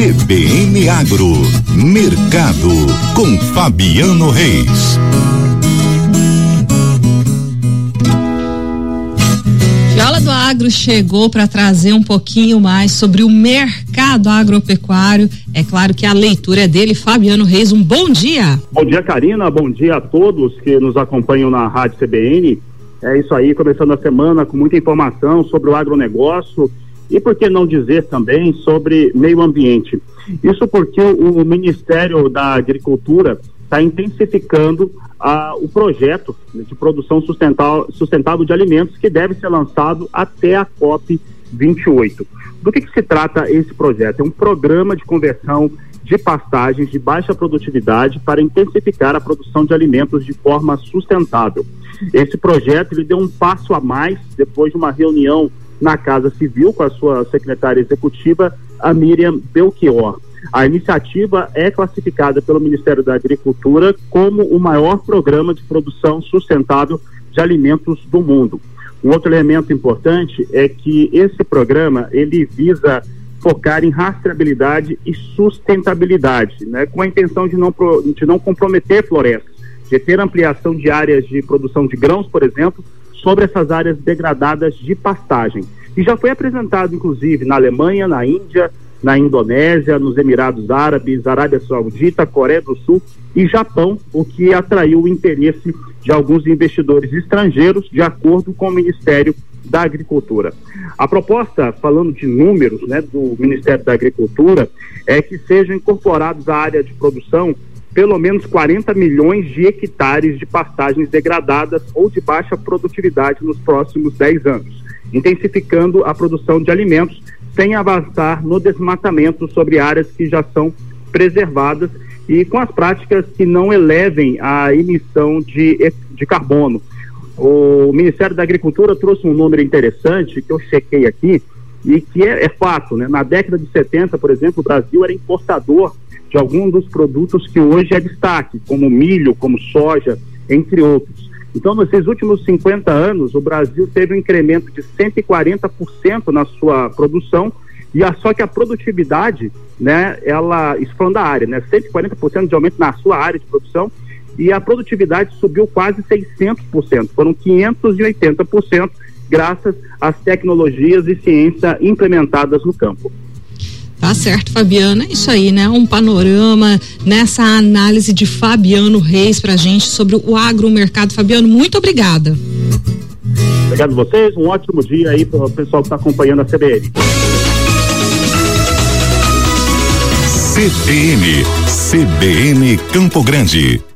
CBN Agro, Mercado, com Fabiano Reis. Viola do Agro chegou para trazer um pouquinho mais sobre o mercado agropecuário. É claro que a leitura é dele, Fabiano Reis. Um bom dia. Bom dia, Karina. Bom dia a todos que nos acompanham na Rádio CBN. É isso aí, começando a semana com muita informação sobre o agronegócio e por que não dizer também sobre meio ambiente? Isso porque o, Ministério da Agricultura está intensificando ah, o projeto de produção sustentável, sustentável de alimentos que deve ser lançado até a COP 28. Do que, que se trata esse projeto? É um programa de conversão de pastagens de baixa produtividade para intensificar a produção de alimentos de forma sustentável. Esse projeto ele deu um passo a mais depois de uma reunião na Casa Civil com a sua secretária executiva, a Miriam Belchior. A iniciativa é classificada pelo Ministério da Agricultura como o maior programa de produção sustentável de alimentos do mundo. Um outro elemento importante é que esse programa ele visa focar em rastreabilidade e sustentabilidade, né, com a intenção de não, de não comprometer florestas, de ter ampliação de áreas de produção de grãos, por exemplo, sobre essas áreas degradadas de pastagem. E já foi apresentado, inclusive, na Alemanha, na Índia, na Indonésia, nos Emirados Árabes, Arábia Saudita, Coreia do Sul e Japão, o que atraiu o interesse de alguns investidores estrangeiros, de acordo com o Ministério da Agricultura. A proposta, falando de números né, do Ministério da Agricultura, é que sejam incorporados à área de produção pelo menos 40 milhões de hectares de pastagens degradadas ou de baixa produtividade nos próximos 10 anos, intensificando a produção de alimentos sem avançar no desmatamento sobre áreas que já são preservadas e com as práticas que não elevem a emissão de, de carbono. O Ministério da Agricultura trouxe um número interessante que eu chequei aqui e que é, é fato, né? Na década de 70, por exemplo, o Brasil era importador de alguns dos produtos que hoje é destaque, como milho, como soja, entre outros. Então, nesses últimos 50 anos, o Brasil teve um incremento de 140% na sua produção, e a, só que a produtividade, né, ela, isso falando da área, né, 140% de aumento na sua área de produção, e a produtividade subiu quase 600%, foram 580%, graças às tecnologias e ciência implementadas no campo. Tá certo, Fabiana. É isso aí, né? Um panorama nessa análise de Fabiano Reis pra gente sobre o agromercado. Fabiano, muito obrigada. Obrigado a vocês. Um ótimo dia aí para o pessoal que está acompanhando a CBN. CBN, CBN Campo Grande.